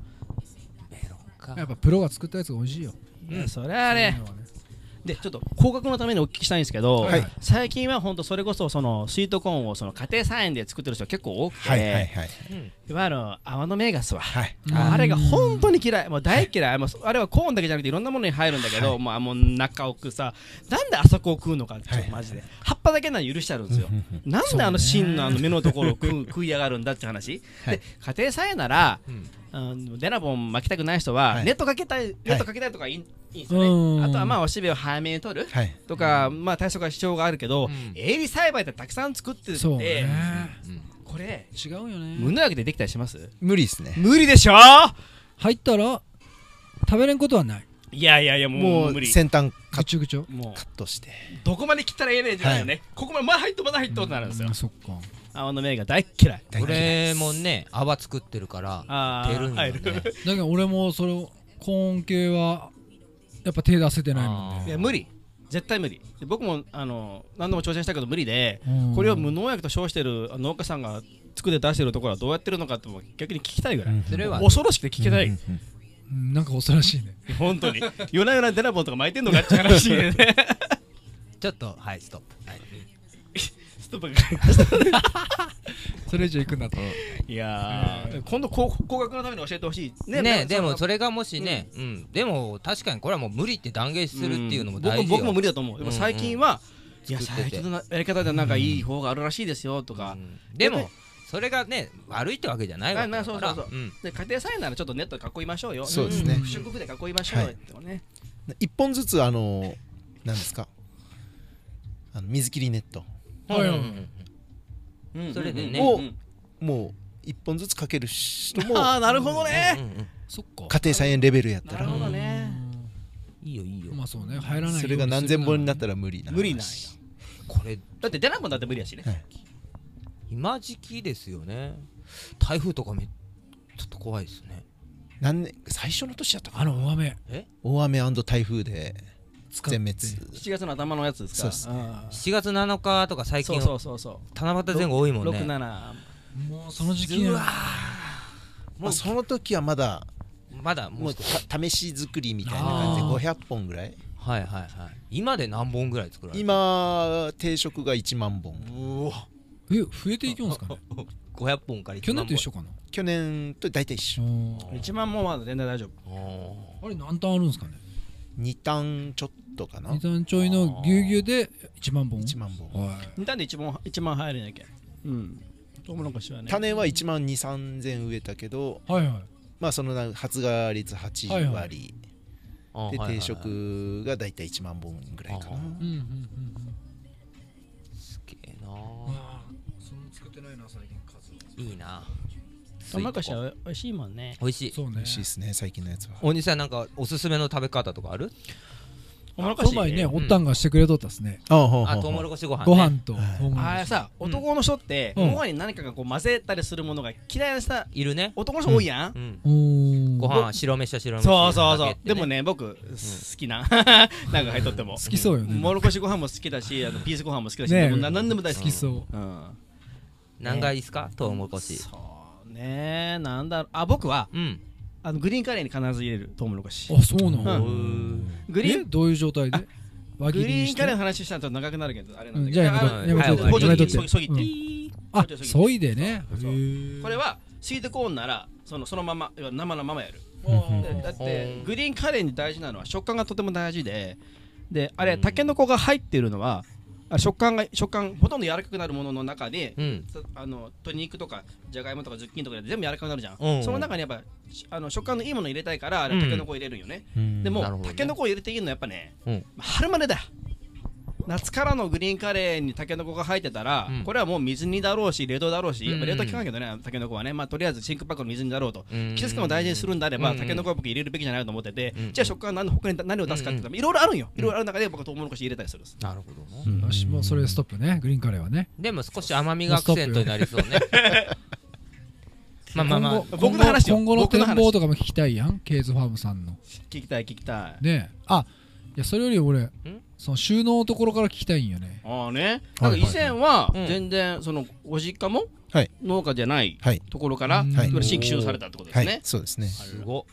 メロンか。やっぱプロが作ったやつが美味しいよ。う、いやそれはね。でちょっと高額のためにお聞きしたいんですけど、はい。最近は本当それこそそのスイートコーンをその家庭菜園で作ってる人結構多くて、はいはいはい。うんいわゆる泡のメガスは、はい。うんあれが本当に嫌い。もう大嫌い。もうあれはコーンだけじゃなくていろんなものに入るんだけど、はいもうあもう中奥さなんであそこを食うのかって、はい。マジで。葉っぱだけなら許してあるんですよ。なんであの芯のあの目のところを食う 食いやがるんだって話、はい。で家庭菜園ならうん。あのデナボン巻きたくない人は、はい。ネットかけたいネットかけたいとかいい,、い、いんですようん。ねあとはまあおしべを早めに取るはい。とか、まあ対策は必要があるけど、うん。エビ栽培ってたくさん作ってて、そうね。うんこれ違うよね。無農薬でできたりします？無理ですね。無理でしょ？入ったら食べれんことはない。いやいやいやももうう無理。先端カッぐちゅぐちゅ。もカットして。うどこまで切ったらええねんじゃないよね、ここまでまだ入っとまだ入っとってなるんですよ。うそっか。青の芽が大っ嫌い。大嫌い俺もね泡作ってるからあ出るんよね。だけど俺もそれをコーン系はやっぱ手出せてないもんね。いや無理絶対無理。で僕もあの何度も挑戦したけど無理でうん。これを無農薬と称してる農家さんが作って出してるところはどうやってるのかっても逆に聞きたいぐらい、うん。それは。恐ろしくて聞けない、うん。うん。うん。なんか恐ろしいね。本当に。夜な夜なデナボンとか巻いてんのかって話でね。ちょっとはいストップ、はいストップがかかりましたそれ以上行くんだと。いやー今度高高額のために教えてほしいね。でもれそれがもしね、うん。でも確かにこれはもう無理って断言するっていうのも大事。よ、僕も僕も無理だと思う。でも最近は、いや最近のやり方でなんかいい方があるらしいですよとか、うん。でもそれがね悪いってわけじゃないわけだから。ななそうそうそう。うん。で家庭菜園ならちょっとネットで囲いましょうよ。そうですね。ん。不織布で囲いましょうよってね、一本ずつあの何ですか。あの水切りネットはい。はいうんうんうん。それでね。うん。うん。もう一本ずつかける人もああなるほどね、うんうんうんそっか。家庭菜園レベルやったら。なるほどね。いいよいいよ。まあそうね入らないそれが何千本になったらら無理な話無理なこれ。だって出なもんだって無理やしね、はい。今時期ですよね。台風とかめちょっと怖いですね。何年最初の年やったかあなの大雨。大雨台風で全滅。7月の頭のやつですか？そうです。あー7月7日とか最近そうそうそうそう。七夕前後多いもんね。67もうその時期にはまあその時はまだまだもうもうた試し作りみたいな感じであー。500本ぐらい？はいはいはい。今で何本ぐらい作られる？今定食が1万本。うわ。え増えていくんですかね？500本から去1万本。年と一緒かな？去年と大体一緒。うん1万もまだ全然大丈夫。ああれ何単あるんですかね？2単ちょっとかな。二単ちょいのぎゅうぎゅうで1万本。1万本。はい。2単で1万一万入るんやけ？んうん。トウモロコシはね。種は1万2 3千植えたけどはいはい。まあそのな発芽率8割、はいはい。でーはいはいはい。定食が大体1万本ぐらいかな。うんうんうんうん。すげえなそんな作ってないな最近数。いいなトウモロコシは美味しいもんね。美味しい。そうね美味しいですね最近のやつは。大西さんなんかおすすめの食べ方とかある？トウモロコシこの前ねおったんがしてくれとったっすね。あほうほうほうあトウモロコシご飯ね。ご飯と。あれさ男の人ってうんご飯に何かがこう混ぜたりするものが嫌いなさいるね。男の人多いやん？うん。うー。んご飯は白飯は白飯そうそうそう。でもね僕好きな なんか入っとっても。好きそうよね。モロコシご飯も好きだしあのピースご飯も好きだしねでもな何でも大好き。好きそう。うん。何がいいですか？トウモロコシ。そうね。なんだろう。あ僕はうん。あのグリーンカレーに必ず入れるトウモロコシあそうなの、うん。グリーンえどういう状態で？グリーンカレーの話したらと長くなるけどあれなんだけど。うんじゃあやめとあやめとはい包丁やめとってでそぎってあそいでねこれはスイートコーンならそのそのまま生のままやるだってうんグリーンカレーに大事なのは食感がとても大事でであれタケノコが入ってるのはあ食感が食感。ほとんど柔らかくなるものの中でうん。そあの鶏肉とかじゃがいもとかズッキーニとかで全部柔らかくなるじゃん、うんうん。その中にやっぱしあの食感のいいものを入れたいからあれうん。タケノコを入れるんよね、うん。でも、なるほどね。タケノコを入れていいのはやっぱね、うん。春までだ夏からのグリーンカレーにタケノコが入ってたら、うん。これはもう水煮だろうし冷凍だろうし、うん。うんまあ冷凍効かんけどねタケノコはね、まあ、とりあえず真空パックの水煮だろうと。うん。季節感を大事にするんであれば、うん。タケノコは僕入れるべきじゃないと思ってて、うん。じゃあ食感は何の他に何を出すかっていろいろあるんよ。いろいろある中で僕はトウモロコシ入れたりするんです。なるほどな。よしもうそれストップねグリーンカレーはね。でも少し甘みがアクセントになりそうね。まあまあまあ。今後僕の話よ。今後の僕の話展望とかも聞きたいやん。ケーズファームさんの。聞きたい聞きたい。ねあいやそれより俺その収納のところから聞きたいんよね。ああね。はないんか以前はうん。全然そのご実家もはい。農家じゃないはい。ところから新規収納されたってことではい。すねそうですね。すご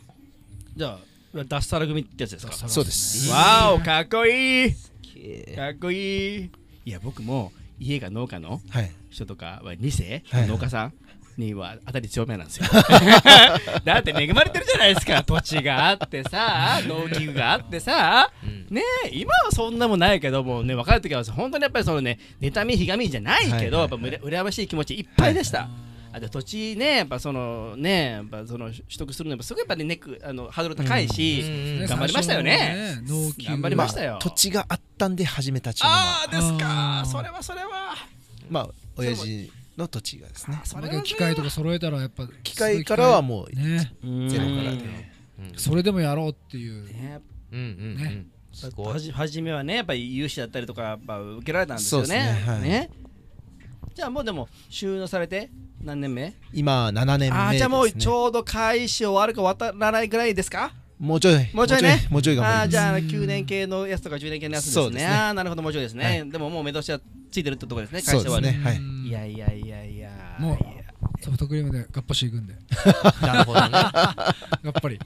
じゃあ脱サラ組ってやつですか？そうです。わおかっこいい。いかっこいい。いや僕も家が農家のはい。人とかは2世はい。農家さんには当たり強めなんですよ。だって恵まれてるじゃないですか。土地があってさ農機具があってさ。うん。ねえ今はそんなもんないけどもね若い時は本当にやっぱりそのね妬みひがみじゃないけど、はいはいやっぱうら羨ましい気持ちいっぱいでした、あと土地ねやっぱそのねやっぱその取得するのやっぱすごいやっぱりネックあのハードル高いし、うん。頑張りましたよね。最初の農機具頑張りましたよ土地があったんで始めたああですかそれはそれはまあ親父の土地がですね。それだけ機械とか揃えたらやっぱ機械からはもうねゼロから。でうん。それでもやろうっていう。ね。うんうんは初めはねやっぱり融資だったりとかやっぱ受けられたんですよね。ね。はい。ね。じゃあもうでも収納されて何年目？今7年目ですね。ああじゃあもうちょうど開始終わるか終わらないぐらいですか？もうちょい。もうちょいね。もうちょい。頑張ります。ああじゃあ9年系のやつとか10年系のやつですね。ね。ああなるほどもうちょいですね、はでももう目通しはついてるってところですね。会社はね。い。やいやいやいや。もうソフトクリームでガッパシ行くんで。なるほどね。やっぱり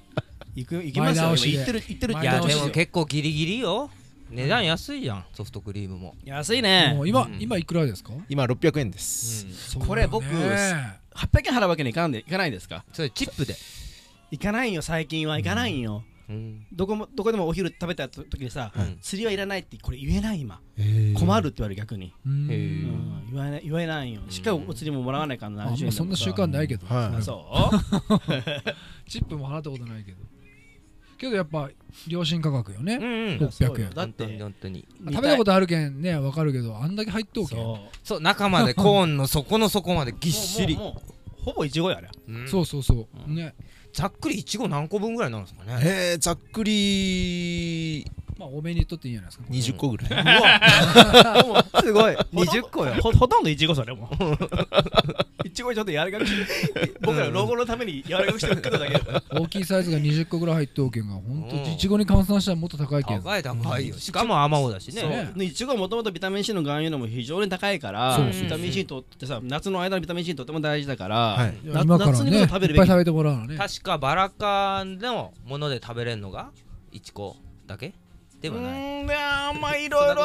行く行きますよ。行ってる行ってるいやでも結構ギリギリよ。値段安いやんソフトクリームも。安いね。今うん。今いくらですか？今600円です。これ僕そうだよね800円払うわけにいかんでいかないですか？それチップで行かないよ最近は。行かないよ、うん。どこもどこでもお昼食べた時にさ、はい。釣りはいらないってこれ言えない今、困るって言われる逆に、うん。言わない言えないよ。しっかりお釣りももらわないからなあんまそんな習慣ないけどはい。あそう？チップも払ったことないけど。けどやっぱ良心価格よね。うんうん。600そうよ。円だって本当に本当に。食べたことあるけんねわかるけどあんだけ入っとうけん。そう。そう中までコーンの底の底までぎっしり。もうもうもうほぼいちごやあれ。うん。そうそうそう。うん。ねざっくりいちご何個分ぐらいなんですかね。えーざっくりまあ多めにとっていいんじゃないですか20個ぐらい。すごい。20個よ。ほほとんどいちごそれも。いちごちょっと柔らかくして僕ら老後のために柔らかくしてるけどだけど大きいサイズが20個ぐらい入っとうけんがほんとうん。いちごに換算したらもっと高いけん。高い高い。よしかも甘おだしね。でいちごはもともとビタミン C の含有量も非常に高いからビタミン C とってさ夏の間のビタミン C とても大事だから、はい。な今から夏にこねいそ食べるべき。っぱい食べてもらうのね。確かバラカのもので食べれるのがいちごだけ？ではない。ーんいやーまあいろいろ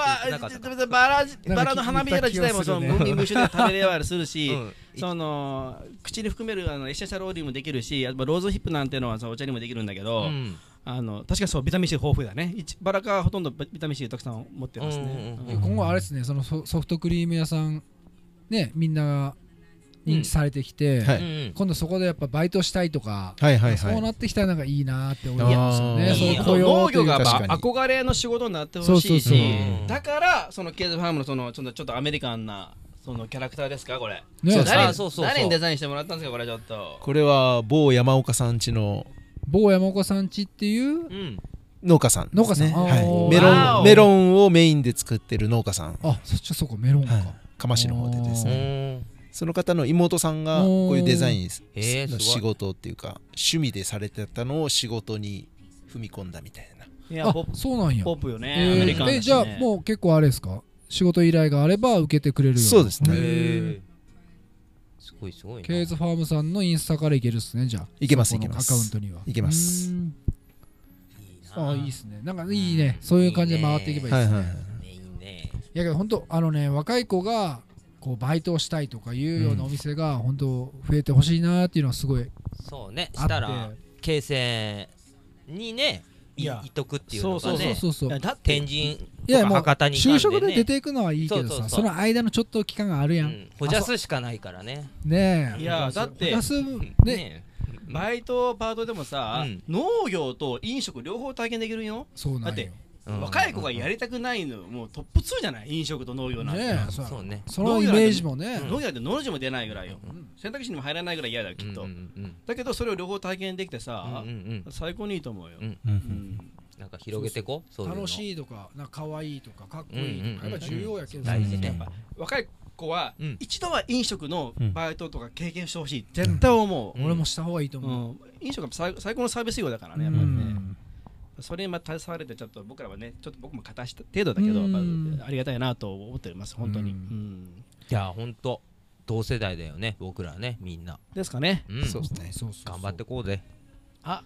バラバラの花びら自体もその無味無臭で食べれはするし、うん。その口に含めるあのエッシェンシャルオイルもできるしあとローズヒップなんていうのはそのお茶にもできるんだけど、うん。あの確かにそうビタミン C 豊富だね。バラ科はほとんどビタミン C たくさん持ってますね、うんうんうんうん。今後あれですねそのソソフトクリーム屋さんねみんなが認知されてきて、はい。うん今度そこでやっぱバイトしたいとか、はいはいそうはいなってきたらなんかいいなって思いますよね。あーそういういや雇用という農業が憧れの仕事になってほしいそうそうそう。しうんだからそのケーズファームのそのちょっとちょっとアメリカンなそのキャラクターですかこれ。ね。そう誰あそうそうそう。誰にデザインしてもらったんですかこれちょっと。これは某山岡さん家の某山岡さんちっていう？うん。農家さんね。農家さん。はい。メロンメロンをメインで作ってる農家さん。あそっちはそうかメロンか、はい。釜市の方でですうねんその方の妹さんがこういうデザインの仕事っていうか趣味でされてたのを仕事に踏み込んだみたいな。いやそうなんや。ポップよね、えー。アメリカンだし、ね、えじゃあもう結構あれですか？仕事依頼があれば受けてくれるそうですね。すごいすごいな。ケーズファームさんのインスタからいけるっすねじゃあ。いけますそこのいけます。アカウントには。いけます。ああいいっすね。なんかいいね。そういう感じで回っていけばいいっすね。はいはいはい。ねいいね。いやけど本当あのね若い子がこうバイトをしたいとかいうようなお店が本当増えてほしいなっていうのはすごいそうね。あしたら京成にねいいや。いとくっていうのそうそうがねそうそう。いやだって天神いやもうとか博多に行かん就職で出ねていくのはいいけどそうそうそう。さその間のちょっと期間があるやん、うん。ほじゃすしかないからね。ねえ。いやだって休むねね。バイトパートでもさ、うん。農業と飲食両方体験できるよ、そうなんよ。だってうん若い子がやりたくないのもうトップ2じゃない？飲食と農業なんて、ねえそう。そうね。そのイメージもね、農業っての字も出ないぐらいよ、うん。選択肢にも入らないぐらい嫌だよきっと、うんうんうんだけどそれを両方体験できてうんさう、ん。最高にいいと思うよ、うん。うん。うん。なんか広げてこう？楽しいとかなんか可愛いとかかっこいいとか、うんうんうん。やっぱ重要やけど。大事ね。やっぱ若い子は、うん。一度は飲食のうん。バイトとか経験してほしい。絶対思う、うん。俺もした方がいいとう。ん。思う、飲食は最最高のサービス業だからねうやっぱりね、んそれにまた携われてちょっと僕らはねちょっと僕も片した程度だけど、うん。やっぱありがたいなと思っております本当に、いやほんと同世代だよね僕らねみんな。ですかね。うん。そうですね。そうそうそう。頑張ってこうぜ。あ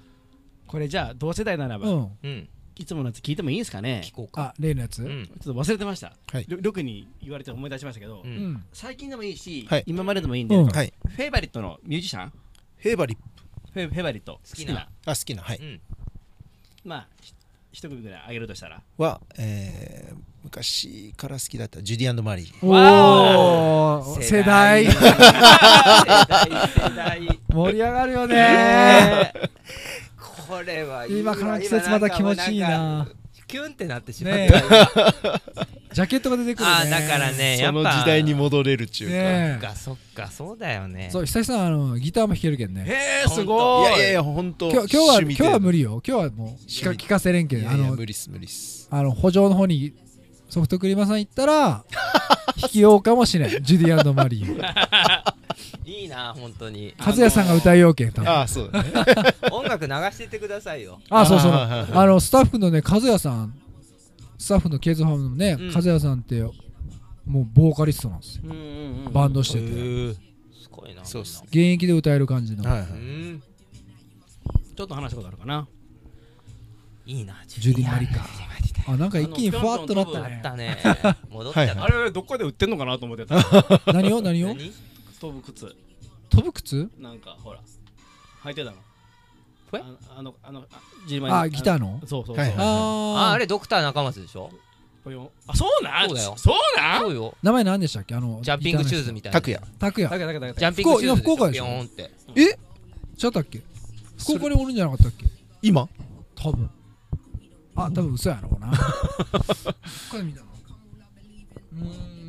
これじゃあ同世代ならば、うん。うん。いつものやつ聞いてもいいですかね？聞こうか。あ例のやつ、うん。うんちょっと忘れてました、はい。りょりょくに言われて思い出しましたけど、うん。最近でもいいし、はい。今まででもいいんで、うん。はい。フェイバリットのミュージシャン？フェーバリッフェフェイバリット。好きな。プあ好きな。はい。うんまあひ一組ぐらいあげるとしたら？はえー昔から好きだったジュディマリー。おー世代。盛り上がるよね。ねえ。これは今この季節また気持ちいいな。かキュンってなってしまった。ねよ ジャケットが出てくるね。あーだからねやっぱ。その時代に戻れるっちゅうか。ねそっかそっかそうだよね。そう久々あのギターも弾けるけんね。へえすごい。いやいやいや本当。今日今日は今日は無理よ。今日はもう聞かせれんけいんあの無理っす無理っす。あの補助の方にソフトクリーマーさん行ったら弾きようかもしれん。ジュディマリー いいな本当に。和也さんが歌いようけんああそうだね。音楽流してってくださいよ。あそうそう。あのスタッフのね和也さん。スタッフのケーズファームのね、うん。和也さんってもうボーカリストなんですよ。うんうんうん。バンドしてて。すごいなそうっす現役で歌える感じの、ちょっと話したことあるかな。いいなジュディマリかあなんか一気にふわっとなったね。戻っちゃった。あれどっかで売ってんのかなと思ってた。何を何を？何？飛ぶ靴。飛ぶ靴？なんかほら。履いてたの？えああのあのあジーマあギターの？そうそうそう、はいはいあああれドクター中松でしょ？これをあそうなん？そうだよ。そうなん？そうよ。名前何でしたっけ？あのジャンピングシューズみたいな。拓也拓也ジャンピングシューズ福岡でしょ？ピョーンって。え？ちゃったっけ？福岡におるんじゃなかったっけ？今？多分。あ多分嘘やろうな。これ見たの？う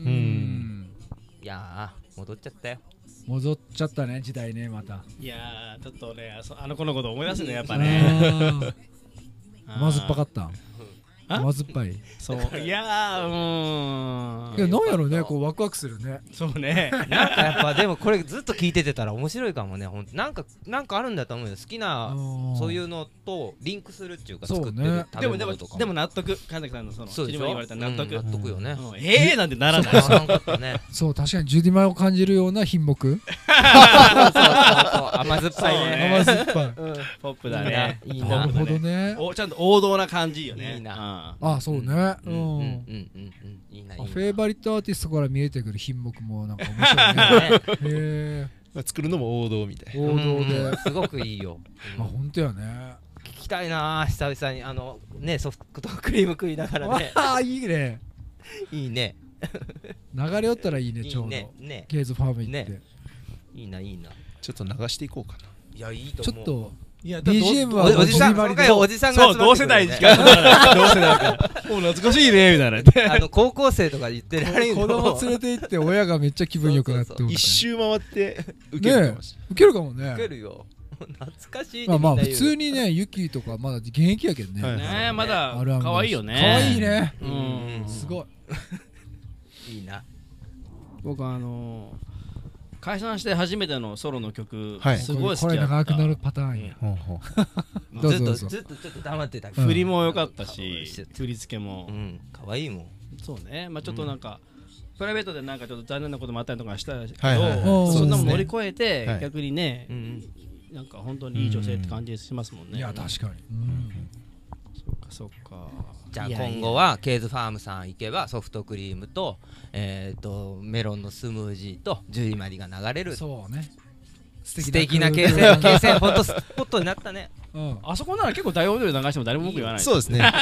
ーん。いやー戻っちゃったよ。戻っちゃったね時代ねまた。いやーちょっとねそあの子のこと思い出すねやっぱあねー。甘酸っぱかっったあ？甘酸っぱい。そう。いやーうーん。いやなんやろうねこうワクワクするね。そうね。なんかやっぱでもこれずっと聞いててたら面白いかもねほんと。なんかなんかあるんだと思うよ好きなそういううのとリンクするっていうか作ってる食べでもでも物とかでも納得。神崎さんのそのそうでしょ？言われた納得、うん納得よね。うん。ええなんてならない。ね。そう確かにジュディマを感じるような品目。甘酸っぱいね。ね。甘酸っぱい。ポップだね。いいな。なるほどね。おちゃんと王道な感じよね。いいなあそうね。うん。うん。ううん。ん。うん。うん。いいないいなあフェイバリットアーティストから見えてくる品目もなん。か面白いねねへまあ作るのも王道みたいえ王道でうん。すごくいいよあ本当やね聞きたいな久々にあのねソフトクリーム食いながらねああいいねいいね流れ寄ったらいいねちょうどねねケーズファーム行ってねいいないいなちょっと流していこうかないやいいと思うちょっといや BGM おはおじさん今回おじさんがそう同世代しか同世代だからもう懐かしいねみたいなあの高校生とか言ってられん子供連れて行って親がめっちゃ気分良くなって一周回って受けるかもしれウケるかもね。受けるよ。懐かしいねまあまあ普通にねユキとかまだ現役やけどね。はいねえまだ可愛いよね。可愛いね。うん。すごい。いいな。僕あのー解散して初めてのソロの曲はい。すごい好きだった。長くなるパターンや。ほうほう。どうぞどうぞ。ずっとずっとちょっと黙ってたけうん。ど振りも良かったうん。し振り付けも。うん。可愛いもん。そうね。まあちょっとなんかプライベートでなんかちょっと残念なこともあったりとかしたけど、はいはいはい。そんなもん乗り越えて、はい。逆にねう、んなんか本当にいい女性って感じしますもんね。いや確かに、うんかそっか。じゃあ今後はケーズファームさん行けばソフトクリームと,、えー、とメロンのスムージーとジュリマリが流れる。そうね。素敵な形成形成ほんとス。ポットになったね。うん。あそこなら結構大音量で流しても誰も文句言わない。そうですね。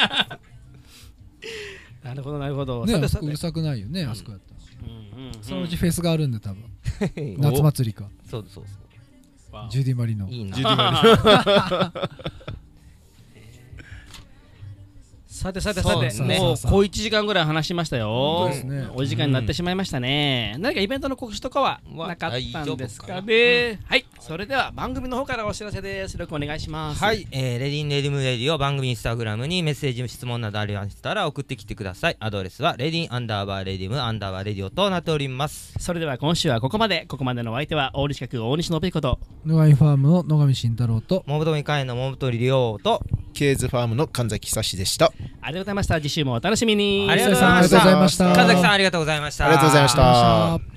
なるほどなるほど。ねうるさくないよねあそこやったら。うんうんうん。そのうちフェスがあるんで多分。お 夏祭りか。そうそうそわおジュディ・マリの。ういいな。ジュディマ さてさてさて、もう小1時間ぐらい話しましたよ。ね。お時間になってしまいましたね、何かイベントの告知とかはなかったんですかね。はい、それでは番組の方からお知らせです。よろしくお願いします。はい、えーレディンレディムレディを番組インスタグラムにメッセージ質問などありましたら送ってきてください。アドレスはレディンアンダーバーレディムアンダーバーレディオとなっております。それでは今週はここまで。ここまでのお相手は大西く大西信彦と野上ファームの野上慎太郎と。桃富会の桃取亮と。ケーズファームの神崎久志でしたありがとうございました。次週もお楽しみに。ありがとうございました。神崎さんありがとうございました。ありがとうございました。ありがとうございました